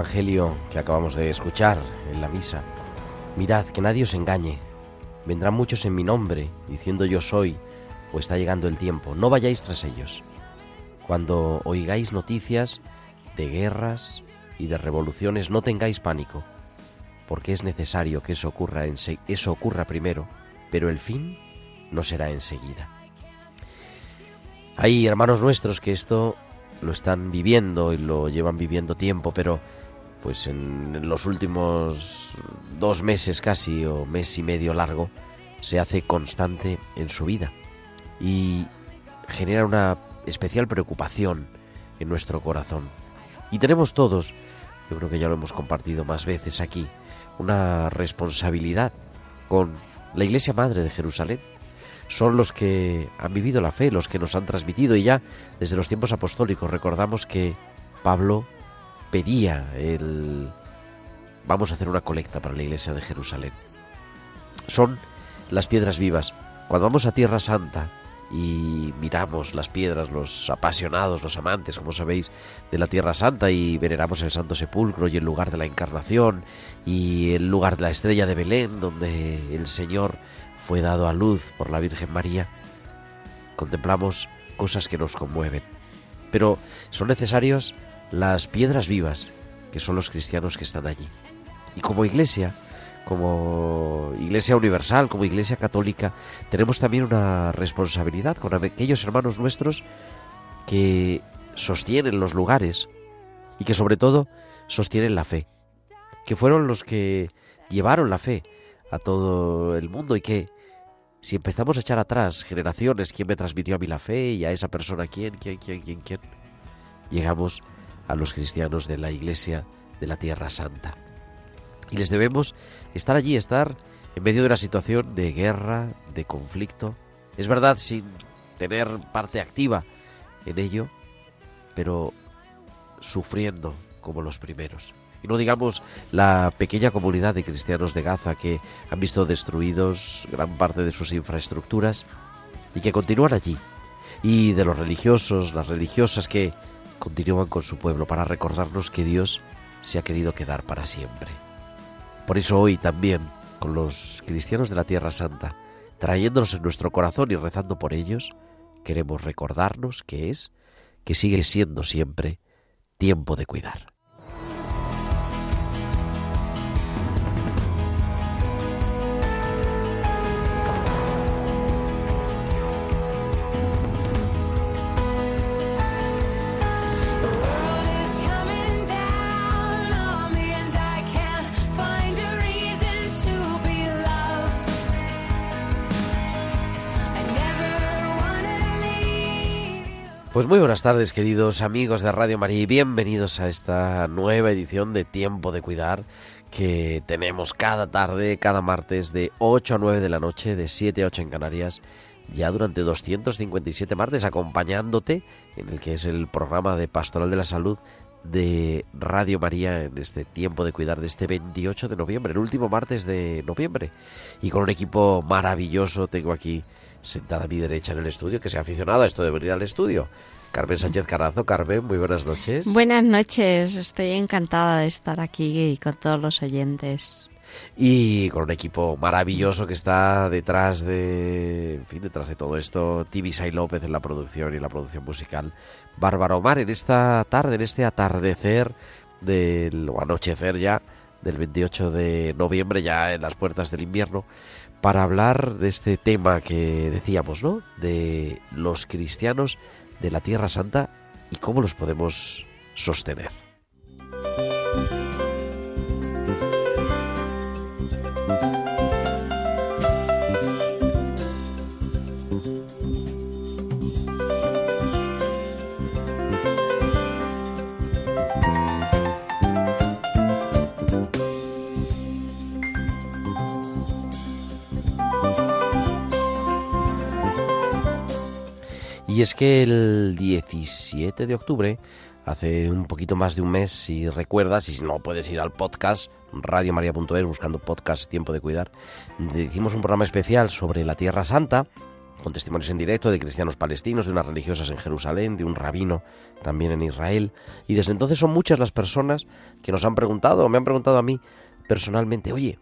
Evangelio que acabamos de escuchar en la misa, mirad que nadie os engañe, vendrán muchos en mi nombre, diciendo yo soy, o está llegando el tiempo, no vayáis tras ellos. Cuando oigáis noticias de guerras y de revoluciones, no tengáis pánico, porque es necesario que eso ocurra, eso ocurra primero, pero el fin no será enseguida. Hay hermanos nuestros que esto lo están viviendo y lo llevan viviendo tiempo, pero pues en los últimos dos meses casi o mes y medio largo se hace constante en su vida y genera una especial preocupación en nuestro corazón. Y tenemos todos, yo creo que ya lo hemos compartido más veces aquí, una responsabilidad con la Iglesia Madre de Jerusalén. Son los que han vivido la fe, los que nos han transmitido y ya desde los tiempos apostólicos recordamos que Pablo pedía el vamos a hacer una colecta para la iglesia de Jerusalén. Son las piedras vivas. Cuando vamos a Tierra Santa y miramos las piedras, los apasionados, los amantes, como sabéis, de la Tierra Santa y veneramos el Santo Sepulcro y el lugar de la Encarnación y el lugar de la estrella de Belén, donde el Señor fue dado a luz por la Virgen María, contemplamos cosas que nos conmueven. Pero son necesarias las piedras vivas, que son los cristianos que están allí. Y como iglesia, como iglesia universal, como iglesia católica, tenemos también una responsabilidad con aquellos hermanos nuestros que sostienen los lugares y que sobre todo sostienen la fe, que fueron los que llevaron la fe a todo el mundo y que si empezamos a echar atrás generaciones, quién me transmitió a mí la fe y a esa persona quién, quién, quién, quién, quién, llegamos los cristianos de la Iglesia de la Tierra Santa. Y les debemos estar allí, estar en medio de una situación de guerra, de conflicto. Es verdad, sin tener parte activa en ello, pero sufriendo como los primeros. Y no digamos la pequeña comunidad de cristianos de Gaza que han visto destruidos gran parte de sus infraestructuras y que continúan allí. Y de los religiosos, las religiosas que continúan con su pueblo para recordarnos que Dios se ha querido quedar para siempre. Por eso hoy también, con los cristianos de la Tierra Santa, trayéndolos en nuestro corazón y rezando por ellos, queremos recordarnos que es, que sigue siendo siempre, tiempo de cuidar. Pues muy buenas tardes, queridos amigos de Radio María, y bienvenidos a esta nueva edición de Tiempo de Cuidar que tenemos cada tarde, cada martes de 8 a 9 de la noche, de 7 a 8 en Canarias, ya durante 257 martes, acompañándote en el que es el programa de Pastoral de la Salud de Radio María en este tiempo de cuidar de este 28 de noviembre, el último martes de noviembre. Y con un equipo maravilloso tengo aquí sentada a mi derecha en el estudio, que se ha aficionado a esto de venir al estudio. Carmen Sánchez Carazo. Carmen, muy buenas noches. Buenas noches, estoy encantada de estar aquí con todos los oyentes. Y con un equipo maravilloso que está detrás de, en fin, detrás de todo esto, Tibisay López en la producción y la producción musical, Bárbara Omar en esta tarde, en este atardecer del o anochecer ya del 28 de noviembre, ya en las puertas del invierno, para hablar de este tema que decíamos, ¿no? De los cristianos de la Tierra Santa y cómo los podemos sostener. Y es que el 17 de octubre, hace un poquito más de un mes, si recuerdas, y si no puedes ir al podcast, radiomaria.es, buscando podcast Tiempo de Cuidar, hicimos un programa especial sobre la Tierra Santa, con testimonios en directo de cristianos palestinos, de unas religiosas en Jerusalén, de un rabino también en Israel. Y desde entonces son muchas las personas que nos han preguntado, o me han preguntado a mí personalmente, oye,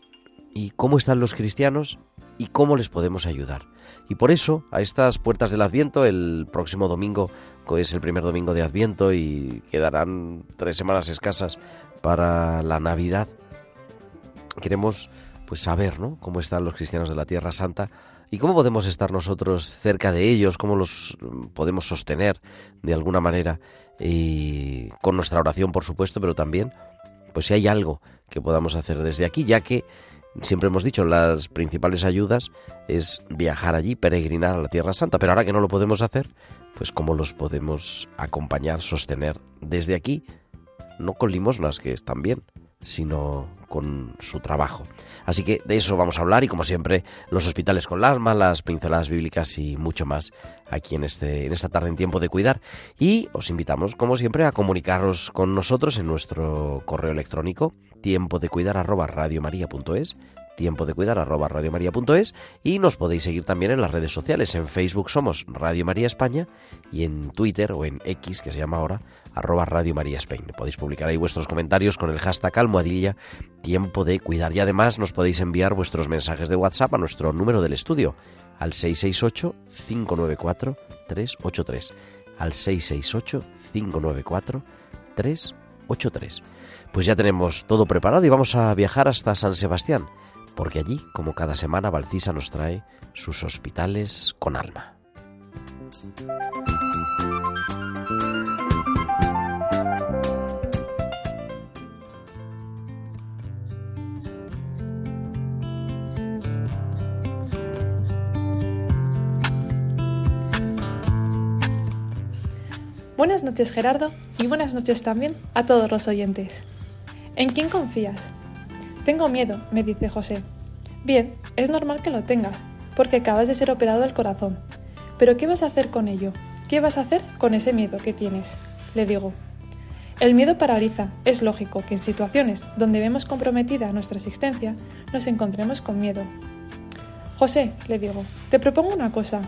¿y cómo están los cristianos? ¿Y cómo les podemos ayudar? Y por eso, a estas puertas del Adviento, el próximo domingo es el primer domingo de Adviento y quedarán tres semanas escasas para la Navidad. Queremos pues saber, ¿no? Cómo están los cristianos de la Tierra Santa y cómo podemos estar nosotros cerca de ellos, cómo los podemos sostener de alguna manera y con nuestra oración, por supuesto, pero también pues si hay algo que podamos hacer desde aquí, ya que siempre hemos dicho, las principales ayudas es viajar allí, peregrinar a la Tierra Santa, pero ahora que no lo podemos hacer, pues cómo los podemos acompañar, sostener desde aquí, no con limosnas, que están bien, sino con su trabajo. Así que de eso vamos a hablar y como siempre los hospitales con las pinceladas bíblicas y mucho más aquí en, este, en esta tarde en tiempo de cuidar. Y os invitamos como siempre a comunicaros con nosotros en nuestro correo electrónico tiempo de cuidar tiempo de cuidar arroba radiomaria.es y nos podéis seguir también en las redes sociales. En Facebook somos Radio María España y en Twitter o en X, que se llama ahora, arroba Radio María Spain. Podéis publicar ahí vuestros comentarios con el hashtag almohadilla tiempo de cuidar. Y además nos podéis enviar vuestros mensajes de WhatsApp a nuestro número del estudio, al 668-594-383. Al 668-594-383. Pues ya tenemos todo preparado y vamos a viajar hasta San Sebastián porque allí, como cada semana, Valcisa nos trae sus hospitales con alma. Buenas noches Gerardo y buenas noches también a todos los oyentes. ¿En quién confías? Tengo miedo, me dice José. Bien, es normal que lo tengas, porque acabas de ser operado del corazón. Pero ¿qué vas a hacer con ello? ¿Qué vas a hacer con ese miedo que tienes? Le digo. El miedo paraliza. Es lógico que en situaciones donde vemos comprometida nuestra existencia, nos encontremos con miedo. José, le digo, te propongo una cosa.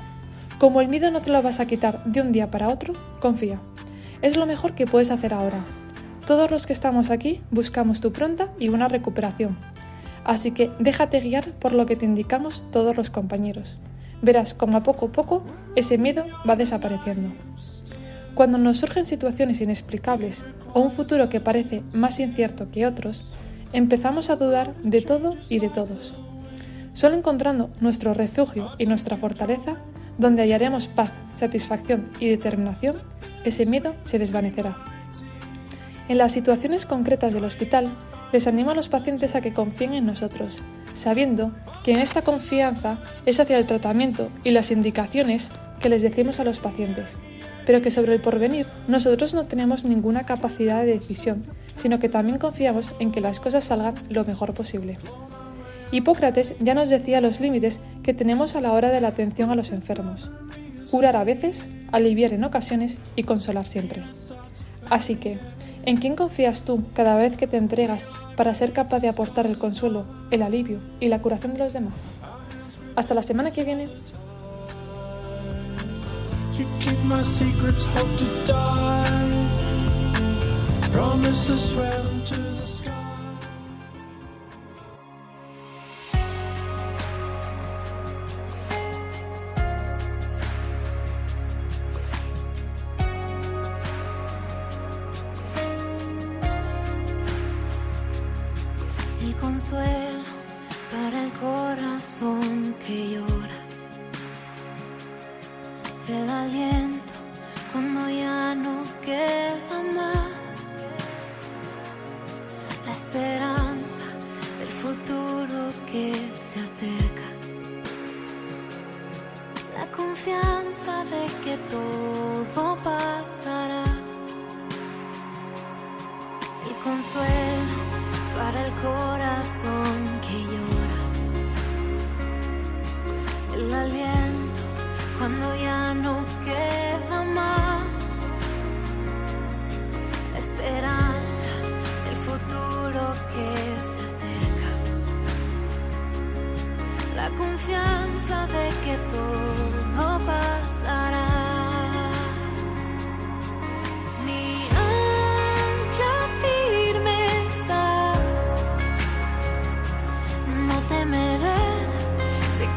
Como el miedo no te lo vas a quitar de un día para otro, confía. Es lo mejor que puedes hacer ahora. Todos los que estamos aquí buscamos tu pronta y una recuperación. Así que déjate guiar por lo que te indicamos todos los compañeros. Verás como a poco a poco ese miedo va desapareciendo. Cuando nos surgen situaciones inexplicables o un futuro que parece más incierto que otros, empezamos a dudar de todo y de todos. Solo encontrando nuestro refugio y nuestra fortaleza, donde hallaremos paz, satisfacción y determinación, ese miedo se desvanecerá. En las situaciones concretas del hospital, les animo a los pacientes a que confíen en nosotros, sabiendo que en esta confianza es hacia el tratamiento y las indicaciones que les decimos a los pacientes, pero que sobre el porvenir nosotros no tenemos ninguna capacidad de decisión, sino que también confiamos en que las cosas salgan lo mejor posible. Hipócrates ya nos decía los límites que tenemos a la hora de la atención a los enfermos. Curar a veces, aliviar en ocasiones y consolar siempre. Así que, ¿En quién confías tú cada vez que te entregas para ser capaz de aportar el consuelo, el alivio y la curación de los demás? Hasta la semana que viene.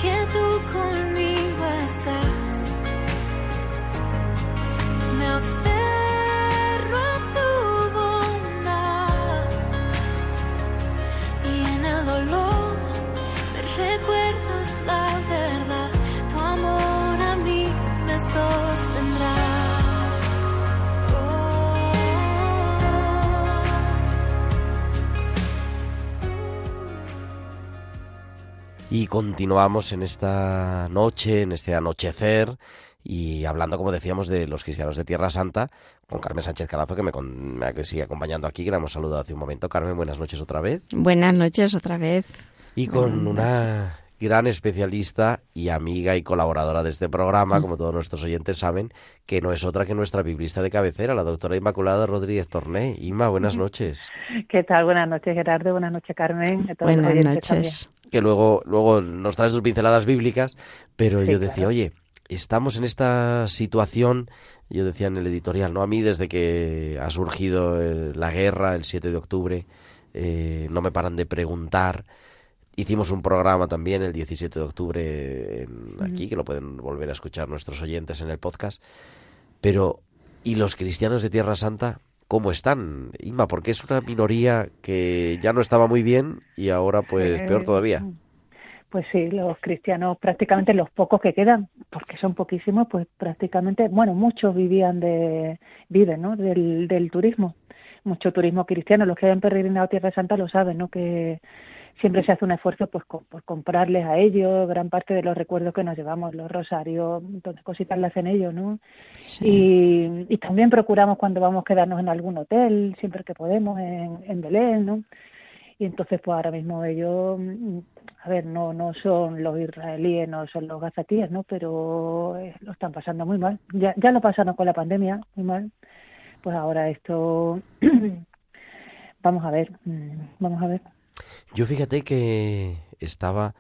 Que tú conmigo continuamos en esta noche, en este anochecer, y hablando, como decíamos, de los cristianos de Tierra Santa, con Carmen Sánchez Carazo, que me, con- me sigue acompañando aquí, que la hemos saludado hace un momento. Carmen, buenas noches otra vez. Buenas noches otra vez. Y con una gran especialista y amiga y colaboradora de este programa, como todos nuestros oyentes saben, que no es otra que nuestra biblista de cabecera, la doctora Inmaculada Rodríguez Torné. Inma, buenas noches. ¿Qué tal? Buenas noches, Gerardo. Buenas noches, Carmen. A todos los Buenas noches. Que luego, luego nos traes tus pinceladas bíblicas, pero Sí, yo decía, claro. oye, estamos en esta situación, yo decía en el editorial, ¿no? A mí desde que ha surgido eh, la guerra el 7 de octubre, eh, no me paran de preguntar. Hicimos un programa también el 17 de octubre en- aquí, que lo pueden volver a escuchar nuestros oyentes en el podcast. Pero, ¿y los cristianos de Tierra Santa? ¿Cómo están, Inma? Porque es una minoría que ya no estaba muy bien y ahora pues Eh, peor todavía. Pues sí, los cristianos, prácticamente los pocos que quedan, porque son poquísimos, pues prácticamente, bueno, muchos vivían de, viven, ¿no? Del, del turismo, mucho turismo cristiano. Los que hayan peregrinado Tierra Santa lo saben, ¿no? Que siempre se hace un esfuerzo, pues, co- por comprarles a ellos gran parte de los recuerdos que nos llevamos, los rosarios, entonces cositas las hacen ellos, ¿no? Sí. Y, y también procuramos cuando vamos a quedarnos en algún hotel, siempre que podemos, en, en Belén, ¿no? Y entonces, pues ahora mismo ellos, mm, a ver, no, no son los israelíes, no son los gazatíes, ¿no? Pero eh, lo están pasando muy mal. Ya, ya lo pasaron con la pandemia, muy mal. Pues ahora esto, vamos a ver, mm, vamos a ver. Yo fíjate que estaba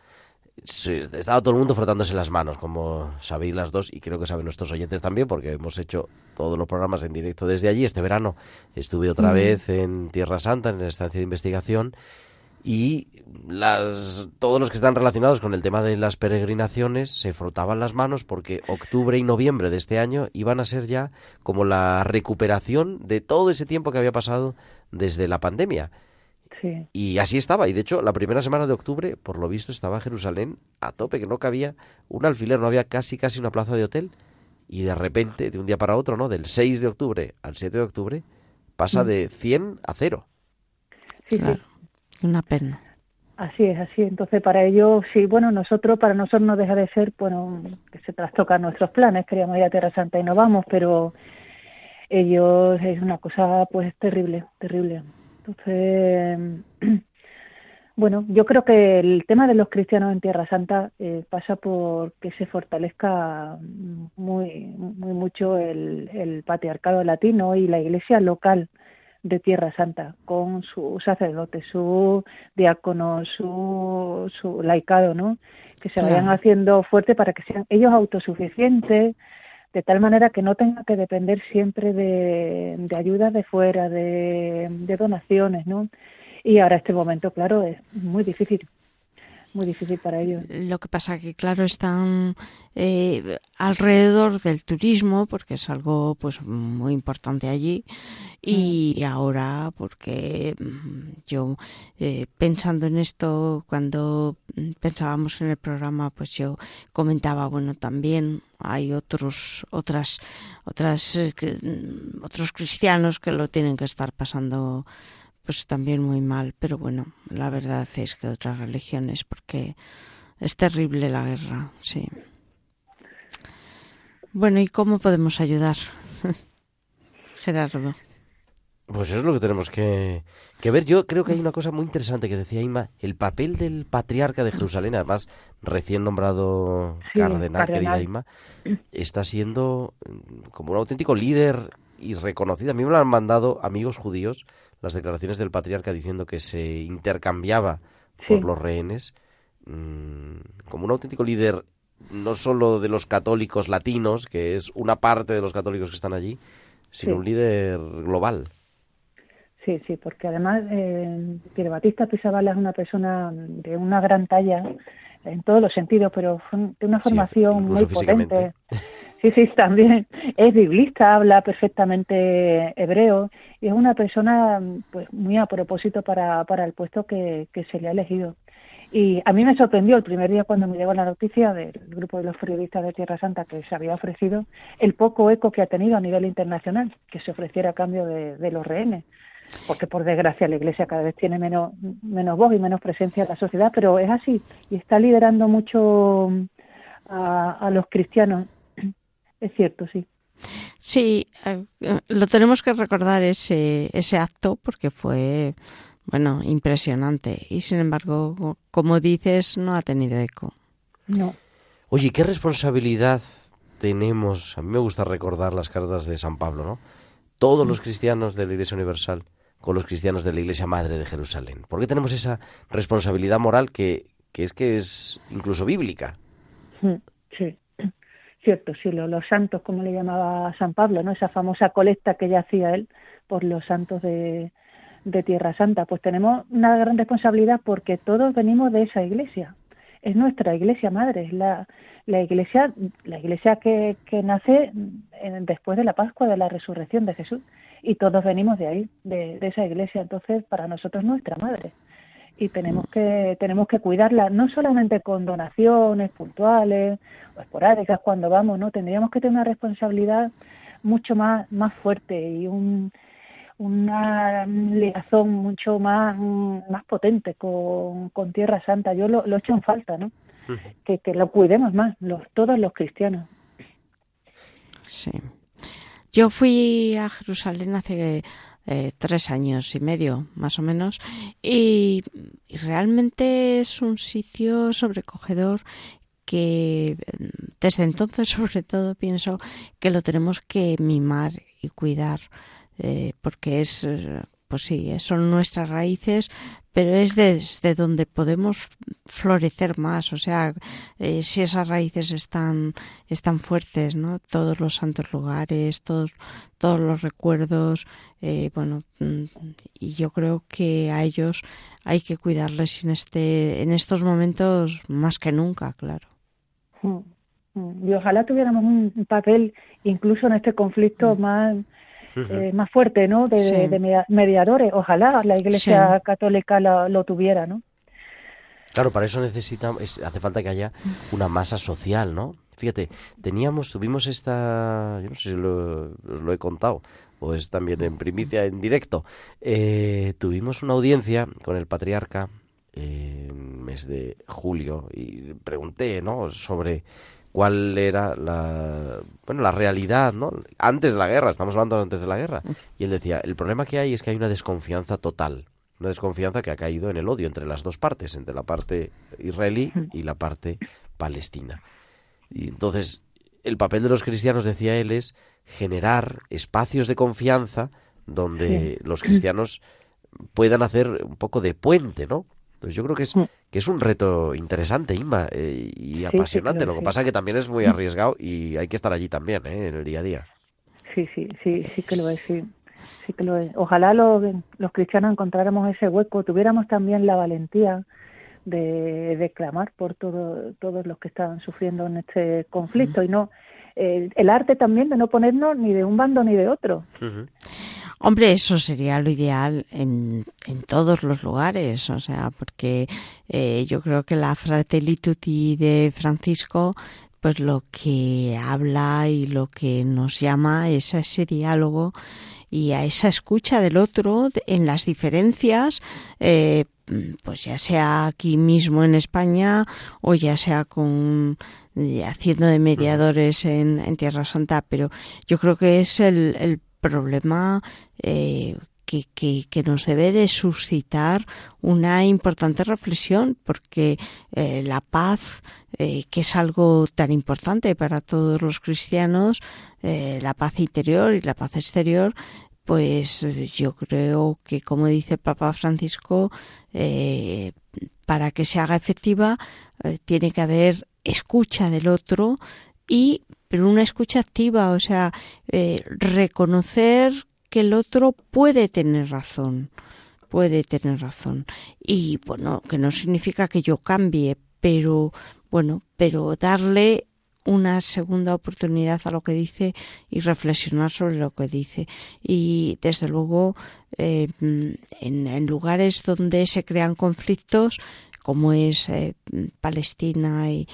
estaba todo el mundo frotándose las manos, como sabéis las dos, y creo que saben nuestros oyentes también, porque hemos hecho todos los programas en directo desde allí. Este verano estuve otra vez en Tierra Santa, en la estancia de investigación, y las, todos los que están relacionados con el tema de las peregrinaciones se frotaban las manos porque octubre y noviembre de este año iban a ser ya como la recuperación de todo ese tiempo que había pasado desde la pandemia. Sí, Y así estaba. Y de hecho, la primera semana de octubre, por lo visto, estaba Jerusalén a tope, que no cabía un alfiler, no había casi casi una plaza de hotel. Y de repente, de un día para otro, ¿no? Del 6 de octubre al 7 de octubre, pasa Mm. de 100 a 0. sí, Claro. sí. Una pena. Así es, así. Entonces, para ellos, sí, bueno, nosotros, para nosotros no deja de ser, bueno, que se trastocan nuestros planes. Queríamos ir a Tierra Santa y no vamos, pero ellos es una cosa, pues, terrible, terrible. Entonces, bueno, yo creo que el tema de los cristianos en Tierra Santa eh, pasa por que se fortalezca muy, muy mucho el, el patriarcado latino y la iglesia local de Tierra Santa, con su sacerdote, su diácono, su, su laicado, ¿no? Que se vayan Claro. haciendo fuerte para que sean ellos autosuficientes, de tal manera que no tenga que depender siempre de, de ayudas de fuera, de, de donaciones, ¿no? Y ahora este momento, claro, es muy difícil muy difícil para ellos. Lo que pasa que, claro, están eh, alrededor del turismo, porque es algo pues muy importante allí, y Mm. ahora, porque mm, yo eh, pensando en esto, cuando mm, pensábamos en el programa, pues yo comentaba, bueno, también hay otros, otras, otras, eh, que, otros cristianos que lo tienen que estar pasando pues también muy mal, pero bueno, la verdad es que otras religiones, porque es terrible la guerra, sí. Bueno, ¿y cómo podemos ayudar? Gerardo. Pues eso es lo que tenemos que, que ver. Yo creo que hay una cosa muy interesante que decía Inma, el papel del patriarca de Jerusalén, además recién nombrado Sí, cardenal, querida cardenal. Inma, está siendo mm, como un auténtico líder y reconocido. A mí me lo han mandado amigos judíos las declaraciones del patriarca diciendo que se intercambiaba Sí. por los rehenes mm, como un auténtico líder no solo de los católicos latinos, que es una parte de los católicos que están allí, sino Sí. un líder global. Sí, sí, porque además eh, Pierre Batista es una persona de una gran talla en todos los sentidos, pero fue de una Sí, formación muy potente. Sí, sí, también es biblista, habla perfectamente hebreo y es una persona pues muy a propósito para, para el puesto que, que se le ha elegido. Y a mí me sorprendió el primer día cuando me llegó la noticia del grupo de los periodistas de Tierra Santa que se había ofrecido el poco eco que ha tenido a nivel internacional, que se ofreciera a cambio de, los rehenes porque por desgracia la Iglesia cada vez tiene menos, menos voz y menos presencia en la sociedad, pero es así y está liderando mucho a los cristianos. Es cierto, sí. Sí, eh, lo tenemos que recordar ese, ese acto porque fue, bueno, impresionante. Y sin embargo, como dices, no ha tenido eco. No. Oye, ¿qué responsabilidad tenemos? A mí me gusta recordar las cartas de San Pablo, ¿no? Todos los cristianos de la Iglesia Universal con los cristianos de la Iglesia Madre de Jerusalén. ¿Por qué tenemos esa responsabilidad moral que, que es que es incluso bíblica? Mm, Sí, cierto, sí, lo- los santos, como le llamaba San Pablo, ¿no? Esa famosa colecta que ya hacía él por los santos de, de Tierra Santa. Pues tenemos una gran responsabilidad porque todos venimos de esa iglesia. Es nuestra iglesia madre, es la, la iglesia, la iglesia que, que nace en- después de la Pascua, de la resurrección de Jesús. Y todos venimos de ahí, de, esa iglesia. Entonces, para nosotros es nuestra madre y tenemos que tenemos que cuidarla no solamente con donaciones puntuales o esporádicas cuando vamos no tendríamos que tener una responsabilidad mucho más más fuerte y un una ligación mucho más más potente con, con Tierra Santa. Yo lo, lo echo en falta no que, que lo cuidemos más los todos los cristianos. Sí. Yo fui a Jerusalén hace eh, tres años y medio, más o menos, y, realmente es un sitio sobrecogedor que mm, desde entonces, sobre todo, pienso que lo tenemos que mimar y cuidar, eh, porque es, eh, pues sí, son nuestras raíces, pero es desde donde podemos florecer más, o sea, eh, si esas raíces están, están fuertes, ¿no? Todos los santos lugares, todos, todos los recuerdos, eh, bueno, mm, y yo creo que a ellos hay que cuidarles en este, en estos momentos más que nunca, claro. Mm, mm. y ojalá tuviéramos un papel incluso en este conflicto más eh, más fuerte, ¿no? De, Sí. de- de media- mediadores. Ojalá la Iglesia Católica lo, lo tuviera, ¿no? Claro, para eso necesita, es- hace falta que haya una masa social, ¿no? Fíjate, teníamos, tuvimos esta, yo no sé si lo, os lo he contado, o es también en primicia, en directo, eh, tuvimos una audiencia con el patriarca eh, en mes de julio y pregunté, ¿no? Sobre cuál era la, bueno, la realidad, ¿no? Antes de la guerra, estamos hablando antes de la guerra. Y él decía, el problema que hay es que hay una desconfianza total, una desconfianza que ha caído en el odio entre las dos partes, entre la parte israelí y la parte palestina. Y entonces, el papel de los cristianos, decía él, es generar espacios de confianza donde los cristianos puedan hacer un poco de puente, ¿no? Entonces yo creo que es, Mm. que es un reto interesante, Inma, eh, y sí apasionante. lo lo que es, pasa sí. que también es muy arriesgado y hay que estar allí también, ¿eh? en el día a día. Sí, sí, sí, sí que lo es, sí. Sí que lo es. Ojalá los, los cristianos encontráramos ese hueco, tuviéramos también la valentía de, de clamar por todo, todos los que están sufriendo en este conflicto y no el arte también de no ponernos ni de un bando ni de otro. Ujú. Hombre, eso sería lo ideal en, en todos los lugares, o sea, porque eh, yo creo que la Fratelli Tutti de Francisco, pues lo que habla y lo que nos llama es a ese diálogo y a esa escucha del otro en las diferencias, eh, pues ya sea aquí mismo en España o ya sea con eh, haciendo de mediadores en, en Tierra Santa, pero yo creo que es el, el problema eh, que, que, que nos debe de suscitar una importante reflexión, porque eh, la paz, eh, que es algo tan importante para todos los cristianos, la paz interior y la paz exterior, pues yo creo que, como dice el Papa Francisco, para que se haga efectiva tiene que haber escucha del otro y pero una escucha activa, o sea, eh, reconocer que el otro puede tener razón, puede tener razón. Y bueno, que no significa que yo cambie, pero bueno, pero darle una segunda oportunidad a lo que dice y reflexionar sobre lo que dice. Y desde luego, eh, en, lugares donde se crean conflictos, como es eh, Palestina y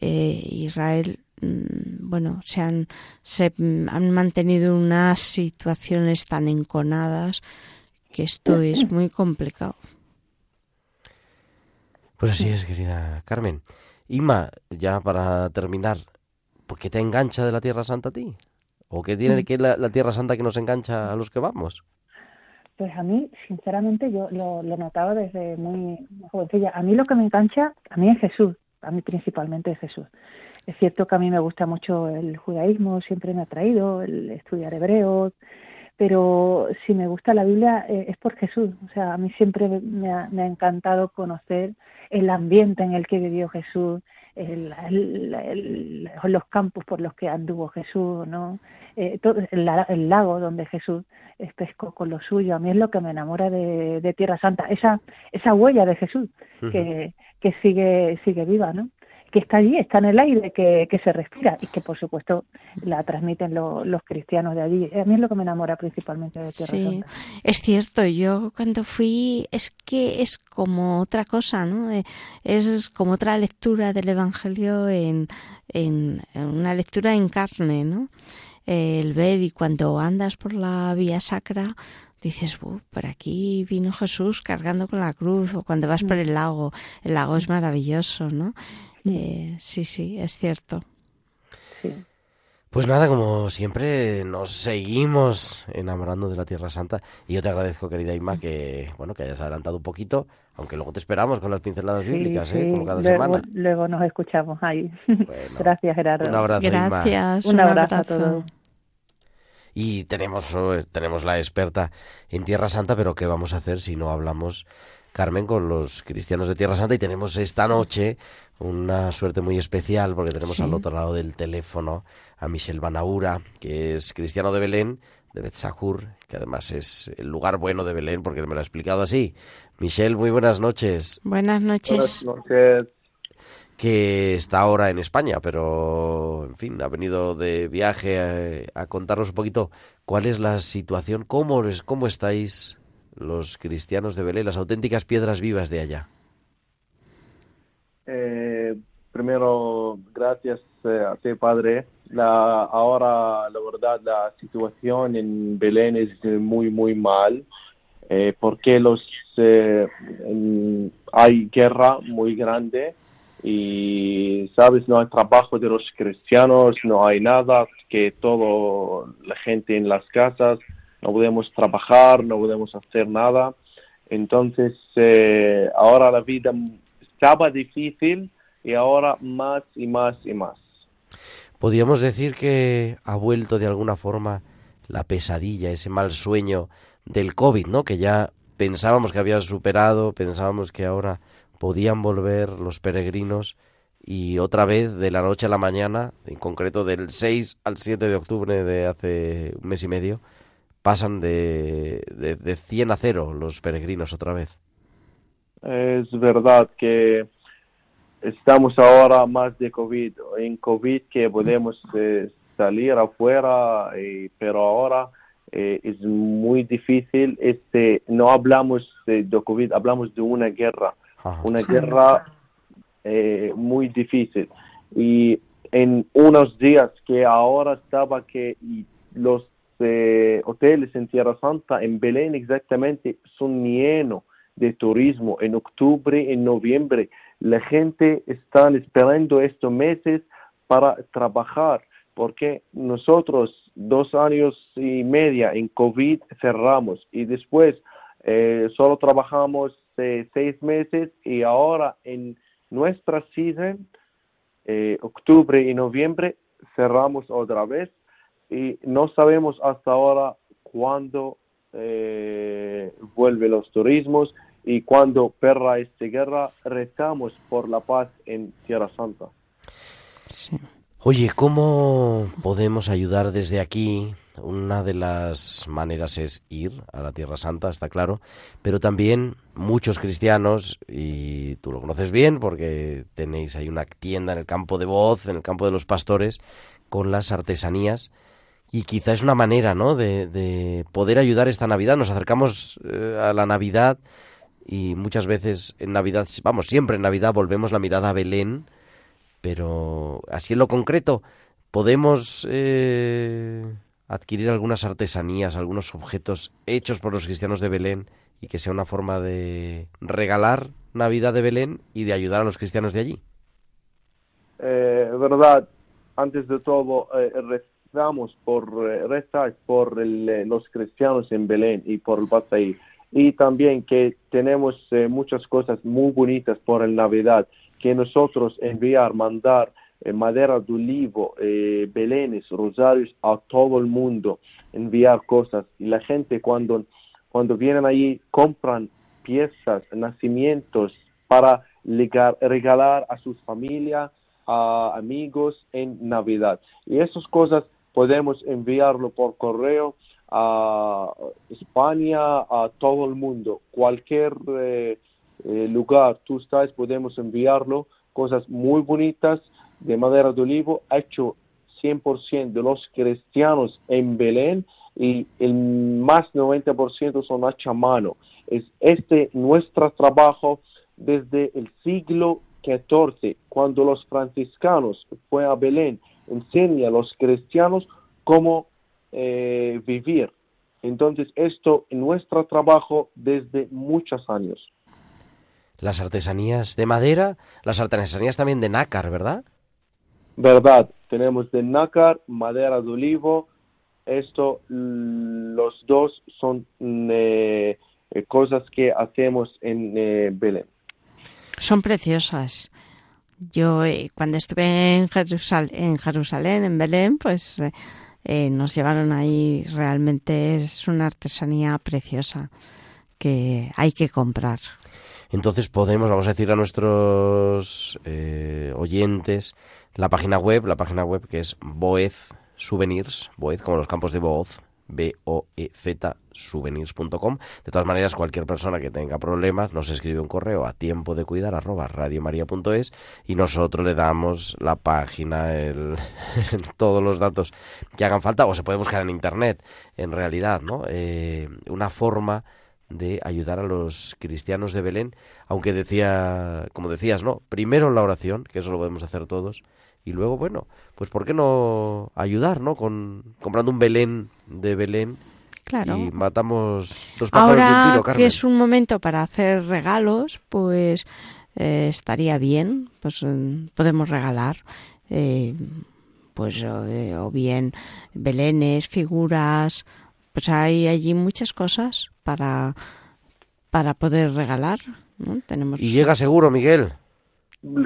Israel, mm, bueno, se han, se mm, han mantenido unas situaciones tan enconadas que esto es muy complicado. Pues así es, querida Carmen. Inma, ya para terminar, ¿por qué te engancha de la Tierra Santa a ti? ¿O qué tiene que la, la Tierra Santa que nos engancha a los que vamos? Pues a mí, sinceramente, yo lo, lo notaba desde muy, muy jovencilla. A mí lo que me engancha, a mí es Jesús, a mí principalmente es Jesús. Es cierto que a mí me gusta mucho el judaísmo, siempre me ha traído el estudiar hebreos, pero si me gusta la Biblia eh, es por Jesús. O sea, a mí siempre me ha, me ha encantado conocer el ambiente en el que vivió Jesús, el, el- el- los campos por los que anduvo Jesús, ¿no? Eh, todo, el lago donde Jesús eh, pescó con lo suyo. A mí es lo que me enamora de, de Tierra Santa, esa, esa huella de Jesús que, que sigue, sigue viva, ¿no? Que está allí, está en el aire, que, que se respira y que por supuesto la transmiten lo- los cristianos de allí. A mí es lo que me enamora principalmente de Tierra Sí, Santa. es cierto. Yo cuando fui es que es como otra cosa, ¿no? Eh, Es como otra lectura del Evangelio en, en, en una lectura en carne, ¿no? El ver y cuando andas por la vía sacra dices, "Uh, por aquí vino Jesús cargando con la cruz o cuando vas por el lago, el lago es maravilloso, ¿no? Eh, sí, sí, es cierto. Sí. Pues nada, como siempre, nos seguimos enamorando de la Tierra Santa. Y yo te agradezco, querida Inma, que bueno que hayas adelantado un poquito, aunque luego te esperamos con las pinceladas Sí, bíblicas, ¿eh? sí, Como cada luego, semana. luego nos escuchamos ahí. Bueno, Gracias, Gerardo. Un abrazo, Inma. Gracias. Un abrazo a todos. Y tenemos, eh, tenemos la experta en Tierra Santa, pero ¿qué vamos a hacer si no hablamos, Carmen, con los cristianos de Tierra Santa? Y tenemos esta noche una suerte muy especial porque tenemos Sí. al otro lado del teléfono a Michel Banaura, que es cristiano de Belén, de Betzahur, que además es el lugar bueno de Belén porque él me lo ha explicado así. Michel, muy buenas noches. Buenas noches. Buenas noches. Que está ahora en España, pero en fin, ha venido de viaje a, a contarnos un poquito cuál es la situación, cómo, es, cómo estáis los cristianos de Belén, las auténticas piedras vivas de allá. Eh, primero, gracias eh, a ti, Padre. La, ahora, la verdad, la situación en Belén es eh, muy, muy mal, eh, porque los eh, hay guerra muy grande y, sabes, no hay trabajo de los cristianos, no hay nada, que todo la gente en las casas, no podemos trabajar, no podemos hacer nada. Entonces, eh, ahora la vida estaba difícil y ahora más y más y más. Podríamos decir que ha vuelto de alguna forma la pesadilla, ese mal sueño del COVID, ¿no? Que ya pensábamos que había superado, pensábamos que ahora podían volver los peregrinos y otra vez de la noche a la mañana, en concreto del 6 al 7 de octubre de hace un mes y medio, pasan de, de, de 100 a 0 los peregrinos otra vez. Es verdad que estamos ahora más de COVID. En COVID que podemos eh, salir afuera, eh, pero ahora eh, es muy difícil. Este, no hablamos de, de COVID, hablamos de una guerra, Ajá. una Sí. guerra eh, muy difícil. Y en unos días que ahora estaba que los eh, hoteles en Tierra Santa, en Belén exactamente, son llenos de turismo en octubre, en noviembre. La gente está esperando estos meses para trabajar, porque nosotros dos años y media en COVID cerramos y después eh, solo trabajamos seis meses y ahora en nuestra season, eh, octubre y noviembre, cerramos otra vez y no sabemos hasta ahora cuándo eh, vuelve los turismos y cuando perra esta guerra rezamos por la paz en Tierra Santa. Sí. Oye, ¿cómo podemos ayudar desde aquí? Una de las maneras es ir a la Tierra Santa, está claro, pero también muchos cristianos, y tú lo conoces bien porque tenéis ahí una tienda en el campo de voz, en el campo de los pastores, con las artesanías, y quizá es una manera, ¿no?, de, de poder ayudar esta Navidad. Nos acercamos eh, a la Navidad y muchas veces en Navidad, vamos, siempre en Navidad volvemos la mirada a Belén, pero así en lo concreto, podemos eh, adquirir algunas artesanías, algunos objetos hechos por los cristianos de Belén y que sea una forma de regalar Navidad de Belén y de ayudar a los cristianos de allí. Eh, verdad, antes de todo, eh, rezamos por, eh, rezar por eh, los cristianos en Belén y por el Bataí. Y también que tenemos muchas cosas muy bonitas por el Navidad, que nosotros enviar, mandar madera de olivo, eh, belenes, rosarios a todo el mundo, enviar cosas. Y la gente cuando, cuando vienen allí compran piezas, nacimientos para regalar a sus familias, a amigos en Navidad. Y esas cosas podemos enviarlo por correo a España, a todo el mundo. Cualquier eh, eh, lugar tú estás, podemos enviarlo. Cosas muy bonitas de madera de olivo, hecho 100% de los cristianos en Belén y el más 90% son hechas a mano. Es este nuestro trabajo desde el siglo XIV, cuando los franciscanos fue a Belén, enseña a los cristianos cómo eh, vivir. Entonces, esto es nuestro trabajo desde muchos años. Las artesanías de madera, las artesanías también de nácar, ¿verdad? Verdad, tenemos de nácar, madera de olivo. Esto, los dos son eh, eh, cosas que hacemos en eh, Belén. Son preciosas. Yo eh, cuando estuve en, Jerusal- en Jerusalén, en Belén, pues eh, eh, nos llevaron ahí. Realmente es una artesanía preciosa que hay que comprar. Entonces podemos, vamos a decir a nuestros eh, oyentes, la página web, la página web que es Boez Souvenirs, Boez como los campos de Boaz, B-O-E-Z, souvenirs.com. De todas maneras, cualquier persona que tenga problemas nos escribe un correo a tiempo de cuidar arroba radiomaria.es y nosotros le damos la página, el, todos los datos que hagan falta o se puede buscar en internet, en realidad, ¿no? Eh, una forma de ayudar a los cristianos de Belén, aunque decía, como decías, ¿no? Primero la oración, que eso lo podemos hacer todos, y luego, bueno, pues ¿por qué no ayudar, ¿no? Con comprando un Belén de Belén Claro. y matamos dos pájaros de un Ahora tiro, Carmen. que es un momento para hacer regalos, pues eh, estaría bien, pues eh, podemos regalar, eh, pues o, o bien belenes, figuras, pues hay allí muchas cosas para para poder regalar, ¿no? Tenemos Y llega seguro, Miguel.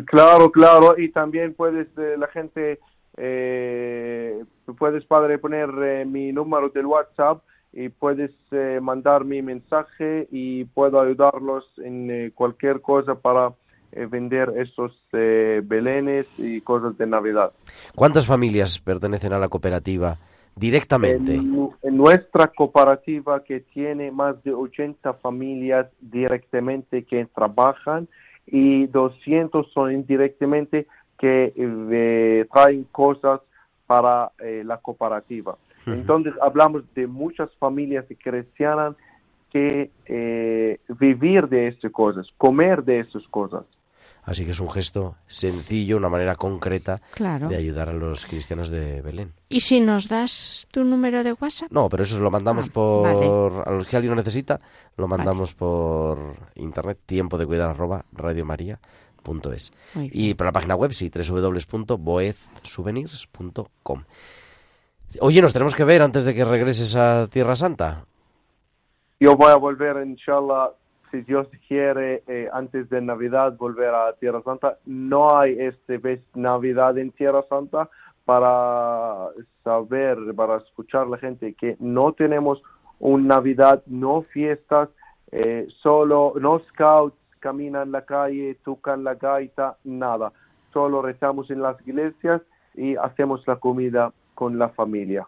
Claro, claro, y también puedes, eh, la gente, eh, puedes, padre, poner eh, mi número del WhatsApp y puedes eh, mandar mi mensaje y puedo ayudarlos en eh, cualquier cosa para eh, vender esos belenes y cosas de Navidad. ¿Cuántas familias pertenecen a la cooperativa directamente? En, en nuestra cooperativa que tiene más de 80 familias directamente que trabajan y 200 son indirectamente que eh, traen cosas para eh, la cooperativa. Entonces hablamos de muchas familias cristianas que eh, vivir de estas cosas, comer de esas cosas. Así que es un gesto sencillo, una manera concreta Claro. de ayudar a los cristianos de Belén. ¿Y si nos das tu número de WhatsApp? No, pero eso lo mandamos Ah, por... vale. a los- Si alguien lo necesita, lo mandamos por internet, tiempo de cuidar arroba radiomaria.es. Y por la página web, sí, www.boezsouvenirs.com. Oye, nos tenemos que ver antes de que regreses a Tierra Santa. Yo voy a volver, inshallah, si Dios quiere, eh, antes de Navidad, volver a Tierra Santa. No hay este vez Navidad en Tierra Santa para saber, para escuchar la gente que no tenemos un Navidad, no fiestas, eh, solo, no scouts caminan la calle, tocan la gaita, nada. Solo rezamos en las iglesias y hacemos la comida con la familia.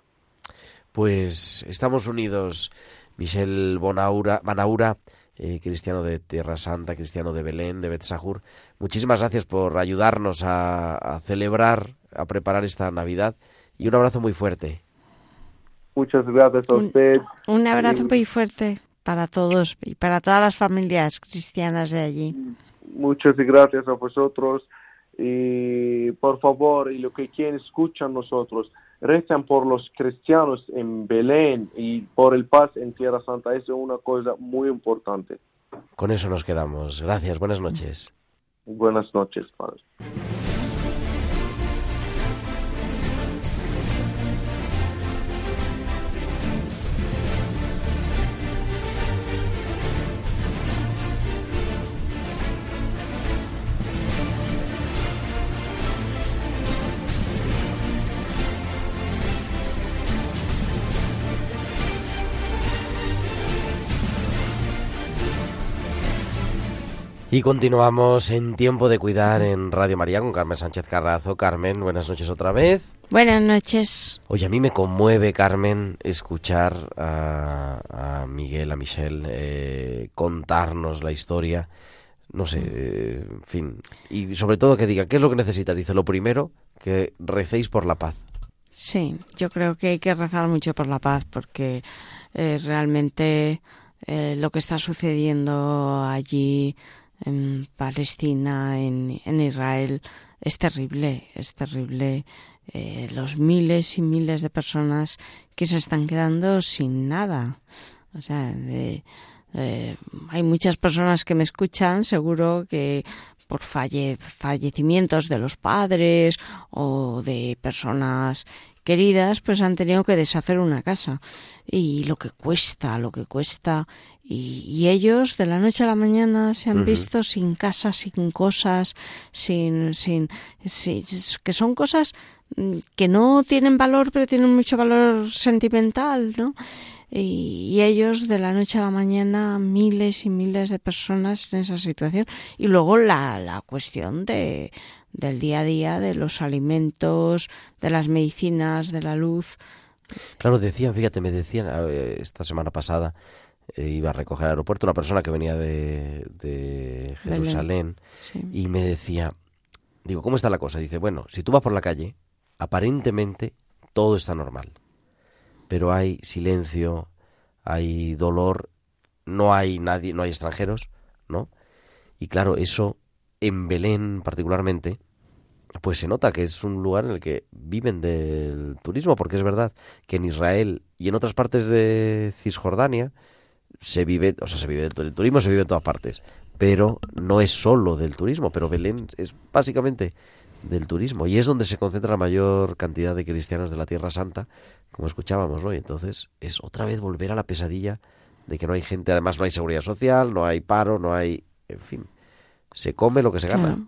Pues estamos unidos, Michel Bonaura, Banaura, eh, cristiano de Tierra Santa, cristiano de Belén, de Betzahur. Muchísimas gracias por ayudarnos a, a celebrar, a preparar esta Navidad y un abrazo muy fuerte. Muchas gracias a usted. Un abrazo muy fuerte para todos y para todas las familias cristianas de allí. Muchas gracias a vosotros y por favor, y lo que quien escuchan nosotros, rezan por los cristianos en Belén y por el paz en Tierra Santa. Eso es una cosa muy importante. Con eso nos quedamos. Gracias, buenas noches. Buenas noches, padre. Y continuamos en Tiempo de Cuidar en Radio María con Carmen Sánchez Carrazo. Carmen, buenas noches otra vez. Buenas noches. Oye, a mí me conmueve, Carmen, escuchar a, a Miguel, a Michelle, eh, contarnos la historia. No sé, eh, en fin. Y sobre todo que diga, ¿qué es lo que necesitas? Dice, lo primero, que recéis por la paz. Sí, yo creo que hay que rezar mucho por la paz porque eh, realmente eh, lo que está sucediendo allí en Palestina, en, en Israel, es terrible, es terrible. Eh, los miles y miles de personas que se están quedando sin nada. O sea, de- eh, hay muchas personas que me escuchan, seguro que por falle- fallecimientos de los padres o de personas queridas, pues han tenido que deshacer una casa. Y lo que cuesta, lo que cuesta. Y, y ellos de la noche a la mañana se han visto sin casa, sin cosas, sin, sin, sin- que son cosas mm, que no tienen valor, pero tienen mucho valor sentimental, ¿no? Y, y ellos de la noche a la mañana, miles y miles de personas en esa situación. Y luego la, la cuestión de, del día a día, de los alimentos, de las medicinas, de la luz. Claro, decían, fíjate, me decían esta semana pasada, eh, iba a recoger al aeropuerto una persona que venía de, de. Jerusalén Sí. y me decía, digo, ¿cómo está la cosa? Dice, bueno, si tú vas por la calle, aparentemente todo está normal, pero hay silencio, hay dolor, no hay nadie, no hay extranjeros, ¿no? Y claro, eso en Belén particularmente, pues se nota que es un lugar en el que viven del turismo, porque es verdad que en Israel y en otras partes de Cisjordania se vive, o sea, se vive del turismo, se vive en todas partes, pero no es solo del turismo, pero Belén es básicamente del turismo y es donde se concentra la mayor cantidad de cristianos de la Tierra Santa, como escuchábamos, ¿no? Y entonces es otra vez volver a la pesadilla de que no hay gente, además no hay seguridad social, no hay paro, no hay, en fin, se come lo que se gana.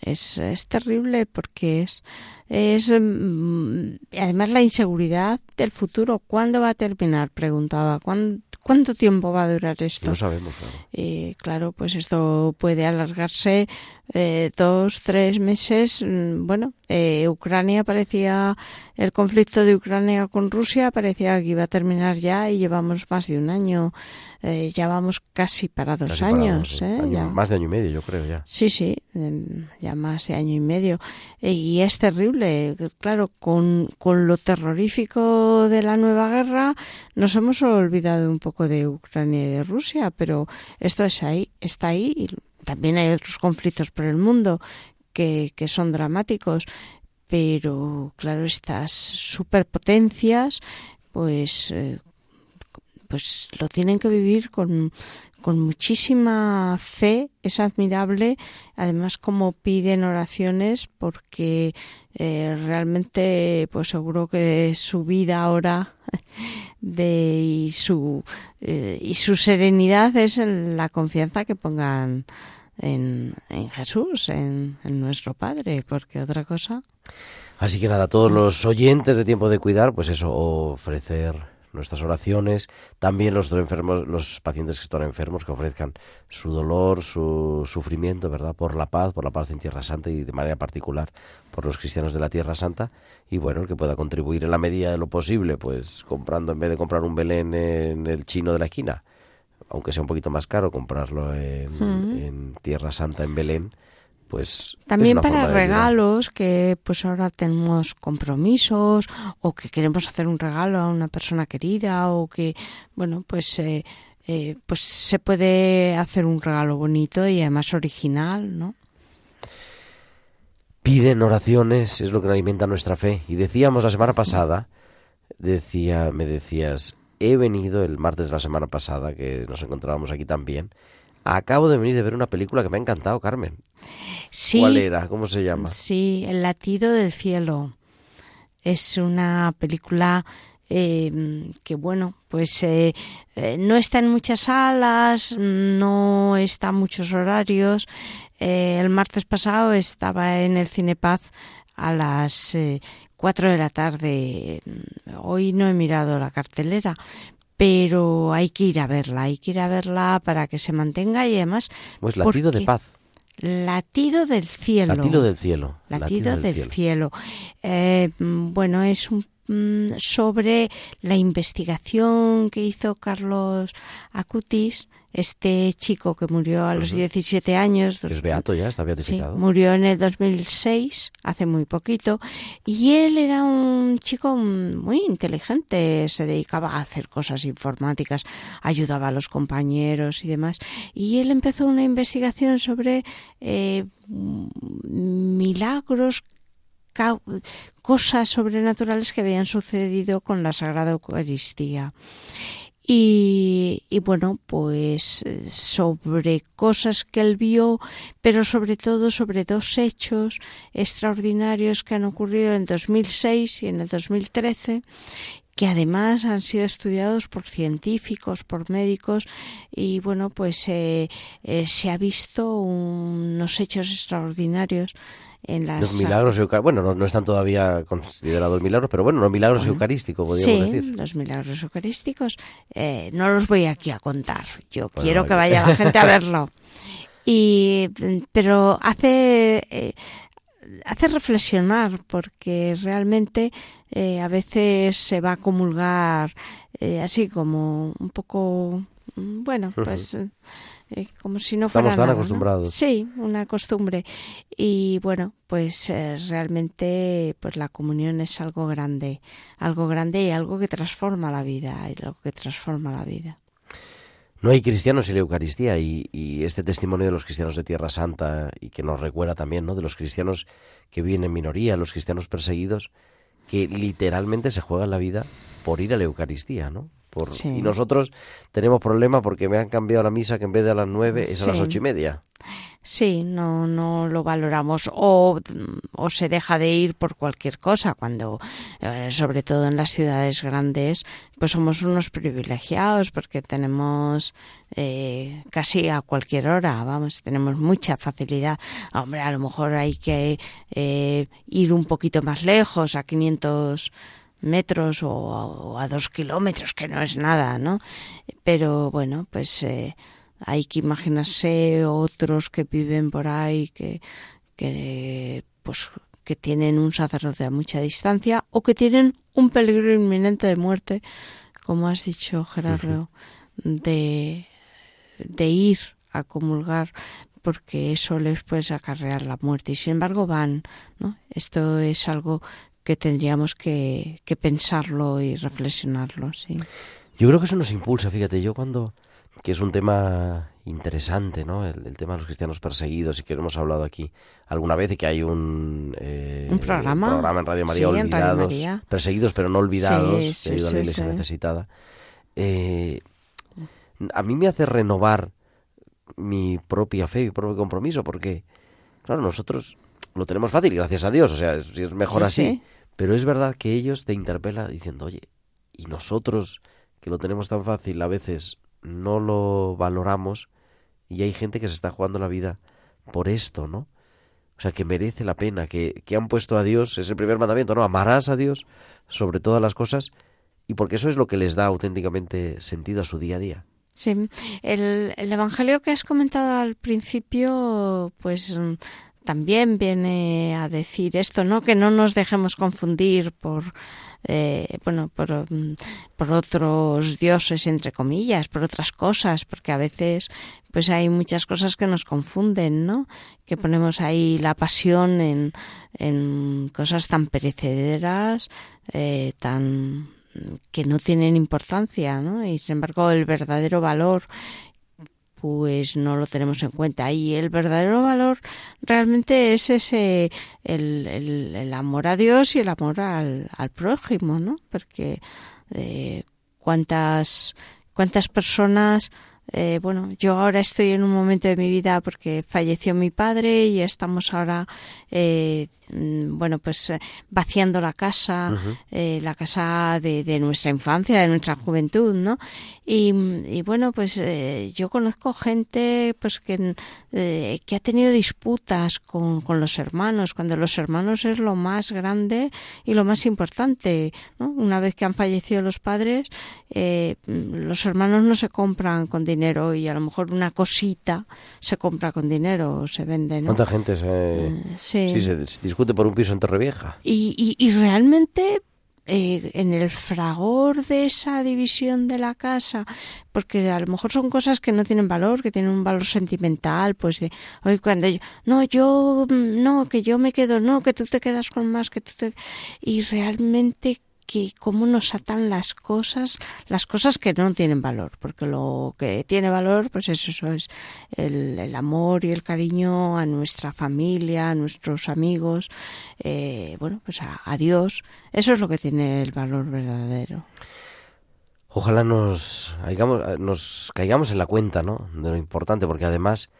Es, es terrible porque es, es mm, además la inseguridad del futuro. ¿Cuándo va a terminar? Preguntaba. ¿Cuándo, ¿Cuánto tiempo va a durar esto? No sabemos, claro. Eh, claro, pues esto puede alargarse eh, dos, tres meses. Mm, Bueno, eh, Ucrania parecía, el conflicto de Ucrania con Rusia parecía que iba a terminar ya y llevamos más de un año. Eh, ya vamos casi para dos Casi años. ¿eh? año- Ya- Más de año y medio, yo creo ya. Sí, sí, em, ya más de año y medio. Eh, Y es terrible, claro, con, con lo terrorífico de la nueva guerra nos hemos olvidado un poco de Ucrania y de Rusia, pero esto es ahí, está ahí. Y también hay otros conflictos por el mundo que, que son dramáticos, pero claro, estas superpotencias, pues eh, pues lo tienen que vivir con, con muchísima fe, es admirable, además como piden oraciones porque eh, realmente pues seguro que su vida ahora de y su eh, y su serenidad es la confianza que pongan en, en Jesús, en, en nuestro Padre, porque otra cosa Así que nada, todos los oyentes de Tiempo de Cuidar, pues eso, ofrecer nuestras oraciones, también los enfermos, los pacientes que están enfermos, que ofrezcan su dolor, su sufrimiento, ¿verdad? Por la paz, por la paz en Tierra Santa y de manera particular por los cristianos de la Tierra Santa. Y bueno, el que pueda contribuir en la medida de lo posible, pues comprando, en vez de comprar un Belén en el chino de la esquina, aunque sea un poquito más caro comprarlo en, Mm. en Tierra Santa, en Belén, pues... es También para regalos, que pues ahora tenemos compromisos o que queremos hacer un regalo a una persona querida o que, bueno, pues, eh, eh, pues se puede hacer un regalo bonito y además original, ¿no? piden oraciones, es lo que alimenta nuestra fe. Y decíamos la semana pasada, decía, me decías, he venido el martes de la semana pasada, que nos encontrábamos aquí también. Acabo de venir de ver una película que me ha encantado, Carmen. Sí, ¿Cuál era? ¿Cómo se llama? Sí, El latido del cielo. Es una película eh, que, bueno, pues eh, eh, no está en muchas salas, no está en muchos horarios. Eh, el martes pasado estaba en el Cinepaz a las eh, 4 de la tarde. Hoy no he mirado la cartelera, pero hay que ir a verla, hay que ir a verla para que se mantenga y además... Pues Latido de Paz. Latido del cielo. Latido del cielo. Latido del cielo. Eh, mm, bueno, es un mm, sobre la investigación que hizo Carlos Acutis, este chico que murió a los Ujú. 17 años. Es dos- beato ya, está Sí, beatificado. murió en el 2006, hace muy poquito, y él era un chico muy inteligente, se dedicaba a hacer cosas informáticas, ayudaba a los compañeros y demás, y él empezó una investigación sobre eh, milagros, cosas sobrenaturales que habían sucedido con la Sagrada Eucaristía. Y, y bueno, pues sobre cosas que él vio, pero sobre todo sobre dos hechos extraordinarios que han ocurrido en 2006 y en el 2013 que además han sido estudiados por científicos, por médicos y bueno, pues eh, eh, se ha visto unos hechos extraordinarios en las Los milagros eucarísticos. Bueno, no, no están todavía considerados milagros, pero bueno, los milagros Bueno, eucarísticos, podríamos sí, decir. los milagros eucarísticos. Eh, no los voy aquí a contar. Yo Bueno, quiero que vaya la gente a verlo. Y, pero hace eh, hace reflexionar porque realmente eh, a veces se va a comulgar eh, así como un poco mm, bueno pues eh, como si no Estamos fuera tan nada, ¿no? acostumbrados. Sí, una costumbre. Y bueno, pues eh, realmente pues la comunión es algo grande, algo grande y algo que transforma la vida, y algo que transforma la vida. No hay cristianos sin la Eucaristía y, y este testimonio de los cristianos de Tierra Santa y que nos recuerda también, ¿no? De los cristianos que viven en minoría, los cristianos perseguidos, que literalmente se juegan la vida por ir a la Eucaristía, ¿no? Por... Sí. Y nosotros tenemos problema porque me han cambiado la misa que en vez de a las nueve es a las ocho y media. Sí, no, no lo valoramos o, o se deja de ir por cualquier cosa cuando, eh, sobre todo en las ciudades grandes, pues somos unos privilegiados porque tenemos eh, casi a cualquier hora, vamos, tenemos mucha facilidad. Hombre, a lo mejor hay que eh, ir un poquito más lejos, a 500 metros o, o a dos kilómetros, que no es nada, ¿no? Pero bueno, pues eh, hay que imaginarse otros que viven por ahí que, que pues que tienen un sacerdote a mucha distancia o que tienen un peligro inminente de muerte, como has dicho Gerardo, de, de ir a comulgar porque eso les puede acarrear la muerte y sin embargo van, ¿no? Esto es algo que tendríamos que, que pensarlo y reflexionarlo, sí. Yo creo que eso nos impulsa, fíjate, yo cuando, que es un tema interesante, ¿no? El, el tema de los cristianos perseguidos y que lo hemos hablado aquí alguna vez y que hay un, eh, Un programa. en Radio María, Sí, en Radio olvidados, María. perseguidos pero no olvidados, Sí, que sí, a la iglesia necesitada. Eh, a mí me hace renovar mi propia fe, mi propio compromiso, porque, claro, nosotros lo tenemos fácil, gracias a Dios, o sea, si es mejor Sí, así, sí. Pero es verdad que ellos te interpelan diciendo, oye, y nosotros que lo tenemos tan fácil a veces no lo valoramos y hay gente que se está jugando la vida por esto, ¿no? O sea, que merece la pena, que, que han puesto a Dios, es el primer mandamiento, ¿no? Amarás a Dios sobre todas las cosas y porque eso es lo que les da auténticamente sentido a su día a día. Sí, el, el evangelio que has comentado al principio, pues también viene a decir esto, ¿no? Que no nos dejemos confundir por, eh, bueno, por, mm, por otros dioses, entre comillas, por otras cosas, porque a veces, pues hay muchas cosas que nos confunden, ¿no? Que ponemos ahí la pasión en, en cosas tan perecederas, eh, tan que no tienen importancia, ¿no? Y sin embargo el verdadero valor pues no lo tenemos en cuenta y el verdadero valor realmente es ese el, el, amor a Dios y el amor al, al prójimo, ¿no? Porque eh, cuántas cuántas personas eh, bueno, yo ahora estoy en un momento de mi vida porque falleció mi padre y estamos ahora, eh, mm, bueno, pues eh, vaciando la casa, eh, la casa de, de nuestra infancia, de nuestra juventud, ¿no? Y, y bueno, pues eh, yo conozco gente pues que, que ha tenido disputas con, con los hermanos, cuando los hermanos es lo más grande y lo más importante, ¿no? Una vez que han fallecido los padres, eh, los hermanos no se compran con dinero y a lo mejor una cosita se compra con dinero o se vende, ¿no? ¿Cuánta gente se, Eh, sí. sí, se, se discute por un piso en Torrevieja? Y, y, y realmente eh, en el fragor de esa división de la casa, porque a lo mejor son cosas que no tienen valor, que tienen un valor sentimental, pues de, hoy cuando yo, no, yo, mm, no, que yo me quedo, no, que tú te quedas con más, que tú te... Y realmente que cómo nos atan las cosas, las cosas que no tienen valor, porque lo que tiene valor, pues eso, eso es el, amor y el cariño a nuestra familia, a nuestros amigos, eh, bueno, pues a, Dios, eso es lo que tiene el valor verdadero. Ojalá nos, nos caigamos en la cuenta, ¿no? De lo importante, porque además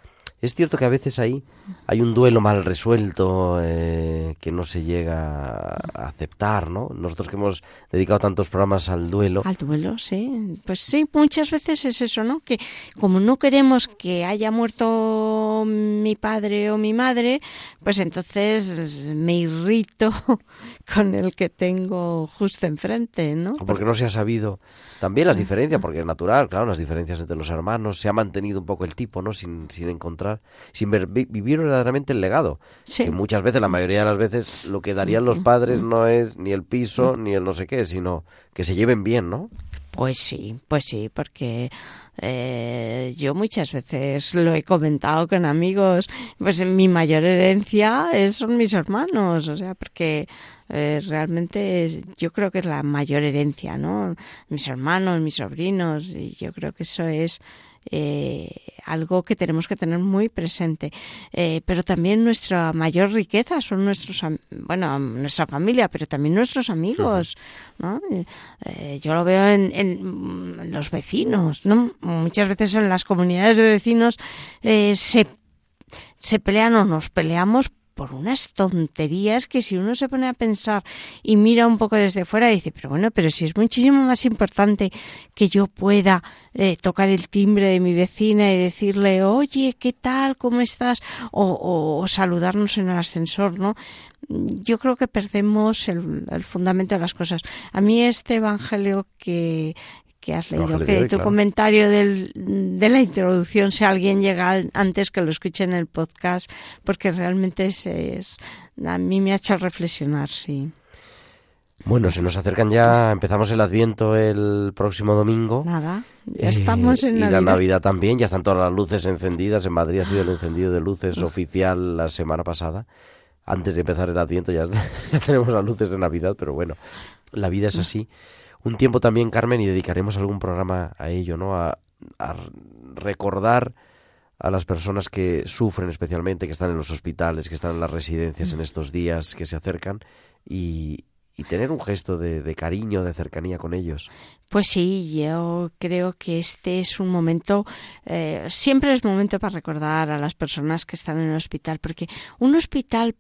es cierto que a veces ahí hay un duelo mal resuelto eh, que no se llega a aceptar, ¿no? Nosotros que hemos dedicado tantos programas al duelo, Al duelo, sí. Pues sí, muchas veces es eso, ¿no? Que como no queremos que haya muerto mi padre o mi madre, pues entonces me irrito con el que tengo justo enfrente, ¿no? o porque no se ha sabido también las diferencias, porque es natural, claro, las diferencias entre los hermanos, se ha mantenido un poco el tipo, ¿no? Sin, sin encontrar, sin ver- vi- vivir verdaderamente el legado. Sí. Que muchas veces, la mayoría de las veces, lo que darían los padres no es ni el piso ni el no sé qué, sino que se lleven bien, ¿no? Pues sí, pues sí, porque eh, yo muchas veces lo he comentado con amigos, pues mi mayor herencia son mis hermanos, o sea, porque eh, realmente yo creo que es la mayor herencia, ¿no? Mis hermanos, mis sobrinos, y yo creo que eso es eh, algo que tenemos que tener muy presente. Eh, pero también nuestra mayor riqueza son nuestros, bueno, nuestra familia, pero también nuestros amigos. ¿no? Eh, yo lo veo en, en, los vecinos, ¿no? Muchas veces en las comunidades de vecinos eh, se se pelean o nos peleamos por unas tonterías que si uno se pone a pensar y mira un poco desde fuera dice, pero bueno, pero si es muchísimo más importante que yo pueda eh, tocar el timbre de mi vecina y decirle, oye, ¿qué tal? ¿Cómo estás? O, saludarnos en el ascensor, ¿no? Yo creo que perdemos el fundamento de las cosas. A mí este evangelio que, que has leído, que tu comentario del, de la introducción, si alguien llega antes que lo escuche en el podcast, porque realmente es, es a mí me ha hecho reflexionar, sí. Bueno, se nos acercan ya, empezamos el Adviento el próximo domingo. Nada, ya estamos en Navidad. Y la Navidad también, ya están todas las luces encendidas. En Madrid ha sido el encendido de luces oficial la semana pasada. Antes de empezar el Adviento ya, ya tenemos las luces de Navidad, pero bueno, la vida es así un tiempo también, Carmen, y dedicaremos algún programa a ello, ¿no? A, recordar a las personas que sufren especialmente, que están en los hospitales, que están en las residencias en estos días, que se acercan y, tener un gesto de, cariño, de cercanía con ellos. Pues sí, yo creo que este es un momento, eh, siempre es momento para recordar a las personas que están en el hospital, porque un hospital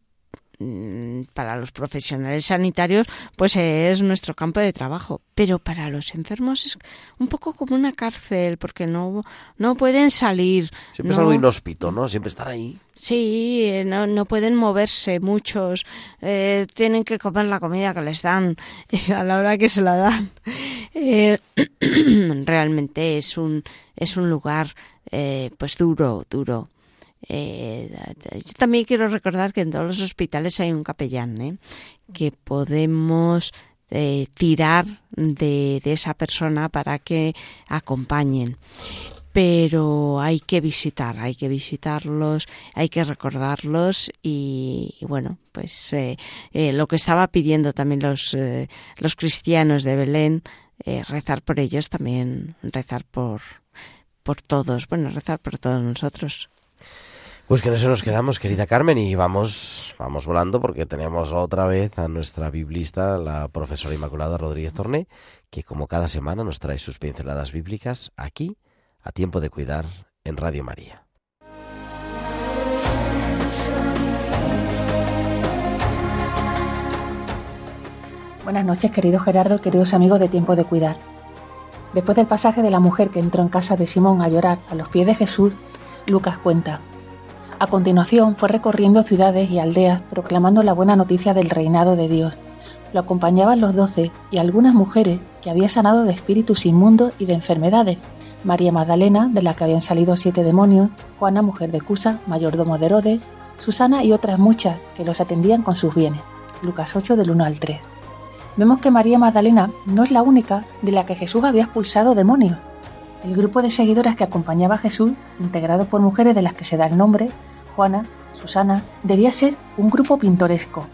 para los profesionales sanitarios, pues es nuestro campo de trabajo. Pero para los enfermos es un poco como una cárcel, porque no, no pueden salir. Siempre es algo inhóspito, ¿no? Siempre estar ahí. Sí, eh, no, no pueden moverse muchos, eh, tienen que comer la comida que les dan a la hora que se la dan. Eh, realmente es un, es un lugar pues duro, duro. Eh, yo también quiero recordar que en todos los hospitales hay un capellán, ¿eh? que podemos eh, tirar de, esa persona para que acompañen. Pero hay que visitar, hay que visitarlos, hay que recordarlos y, bueno, pues lo que estaba pidiendo también los, los cristianos de Belén, rezar por ellos también, rezar por, por todos, bueno, rezar por todos nosotros. Pues que en eso nos quedamos, querida Carmen, y vamos, vamos volando porque tenemos otra vez a nuestra biblista, la profesora Inmaculada Rodríguez Torné, que como cada semana nos trae sus pinceladas bíblicas aquí, a tiempo de cuidar, en Radio María. Buenas noches, querido Gerardo, queridos amigos de Tiempo de Cuidar. Después del pasaje de la mujer que entró en casa de Simón a llorar a los pies de Jesús, Lucas cuenta, a continuación fue recorriendo ciudades y aldeas proclamando la buena noticia del reinado de Dios. Lo acompañaban los doce y algunas mujeres que había sanado de espíritus inmundos y de enfermedades. María Magdalena, de la que habían salido siete demonios, Juana, mujer de Cusa, mayordomo de Herodes, Susana y otras muchas que los atendían con sus bienes. Lucas 8 del 1 al 3. Vemos que María Magdalena no es la única de la que Jesús había expulsado demonios. El grupo de seguidoras que acompañaba a Jesús, integrado por mujeres de las que se da el nombre, Susana, debía ser un grupo pintoresco.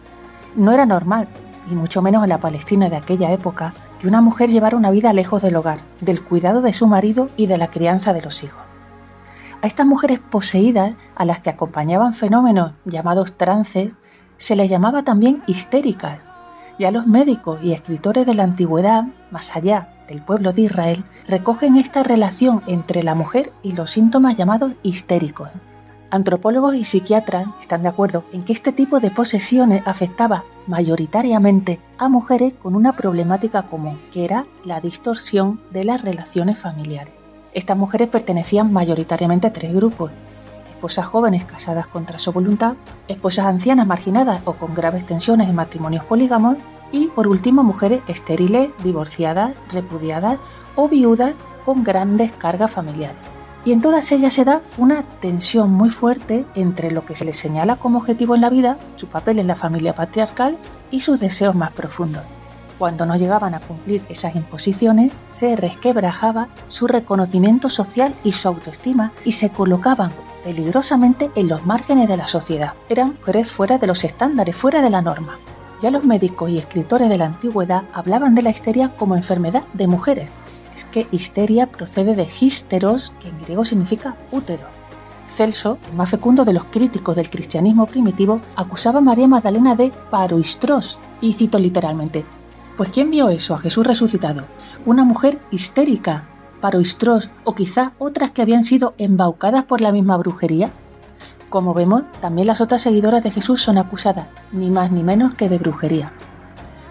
No era normal, y mucho menos en la Palestina de aquella época, que una mujer llevara una vida lejos del hogar, del cuidado de su marido y de la crianza de los hijos. A estas mujeres poseídas, a las que acompañaban fenómenos llamados trances, se les llamaba también histéricas. Ya los médicos y escritores de la antigüedad, más allá del pueblo de Israel, recogen esta relación entre la mujer y los síntomas llamados histéricos. Antropólogos y psiquiatras están de acuerdo en que este tipo de posesiones afectaba mayoritariamente a mujeres con una problemática común, que era la distorsión de las relaciones familiares. Estas mujeres pertenecían mayoritariamente a tres grupos. Esposas jóvenes casadas contra su voluntad, esposas ancianas marginadas o con graves tensiones en matrimonios polígamos y, por último, mujeres estériles, divorciadas, repudiadas o viudas con grandes cargas familiares y en todas ellas se da una tensión muy fuerte entre lo que se les señala como objetivo en la vida, su papel en la familia patriarcal y sus deseos más profundos. Cuando no llegaban a cumplir esas imposiciones, se resquebrajaba su reconocimiento social y su autoestima y se colocaban peligrosamente en los márgenes de la sociedad. Eran mujeres fuera de los estándares, fuera de la norma. Ya los médicos y escritores de la antigüedad hablaban de la histeria como enfermedad de mujeres, Es que histeria procede de hísteros, que en griego significa útero. Celso, el más fecundo de los críticos del cristianismo primitivo, acusaba a María Magdalena de paroistros, y cito literalmente, pues ¿quién vio eso a Jesús resucitado? Una mujer histérica, paroistros o quizá otras que habían sido embaucadas por la misma brujería. Como vemos, también las otras seguidoras de Jesús son acusadas, ni más ni menos que de brujería.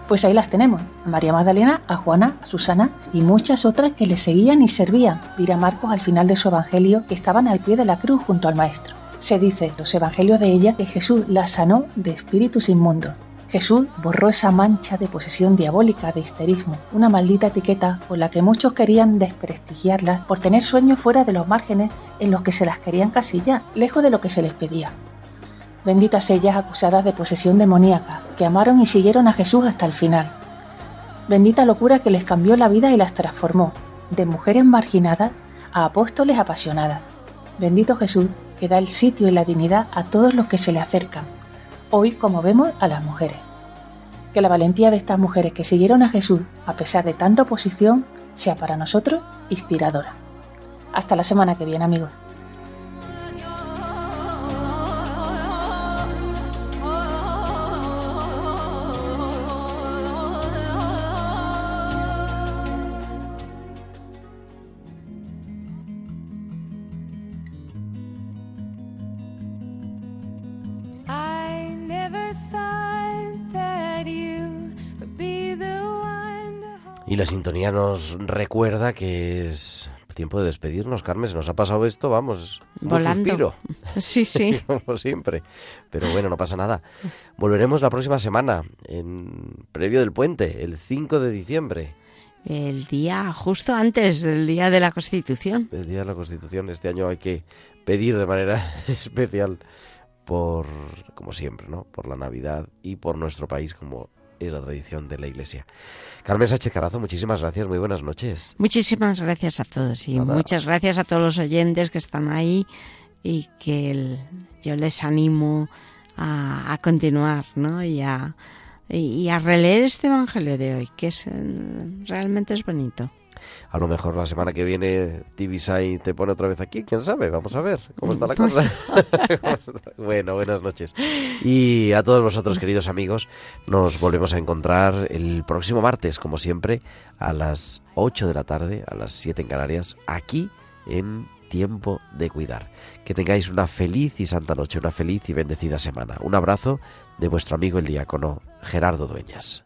Pues ahí las tenemos, a María Magdalena, a Juana, a Susana y muchas otras que le seguían y servían, dirá Marcos al final de su evangelio, que estaban al pie de la cruz junto al Maestro. Se dice, los evangelios de ella, que Jesús las sanó de espíritus inmundos. Jesús borró esa mancha de posesión diabólica de histerismo, una maldita etiqueta por la que muchos querían desprestigiarla por tener sueños fuera de los márgenes en los que se las querían casillar, lejos de lo que se les pedía. Benditas ellas acusadas de posesión demoníaca, que amaron y siguieron a Jesús hasta el final. Bendita locura que les cambió la vida y las transformó, de mujeres marginadas a apóstoles apasionadas. Bendito Jesús, que da el sitio y la dignidad a todos los que se le acercan, hoy como vemos a las mujeres. Que la valentía de estas mujeres que siguieron a Jesús a pesar de tanta oposición sea para nosotros inspiradora. Hasta la semana que viene amigos. La sintonía nos recuerda que es tiempo de despedirnos, Carmen. Se nos ha pasado esto, vamos, un Volando. suspiro. Sí, sí. como siempre. Pero bueno, no pasa nada. Volveremos la próxima semana, en previo del puente, el 5 de diciembre, El día justo antes del día de la Constitución. el día de la Constitución. Este año hay que pedir de manera especial por, como siempre, ¿no? Por la Navidad y por nuestro país, como es la tradición de la Iglesia. Carmen Sánchez Carazo, muchísimas gracias, muy buenas noches. Muchísimas gracias a todos y Nada. muchas gracias a todos los oyentes que están ahí y que el- yo les animo a, a continuar, ¿no? Y a, y, y a releer este Evangelio de hoy, que es, eh, realmente es bonito. A lo mejor la semana que viene Tibisay te pone otra vez aquí, quién sabe, vamos a ver cómo está la cosa. bueno, buenas noches. Y a todos vosotros, queridos amigos, nos volvemos a encontrar el próximo martes, como siempre, a las 8 de la tarde, a las 7 en Canarias, aquí en Tiempo de Cuidar. Que tengáis una feliz y santa noche, una feliz y bendecida semana. Un abrazo de vuestro amigo el diácono Gerardo Dueñas.